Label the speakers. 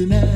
Speaker 1: anybody it?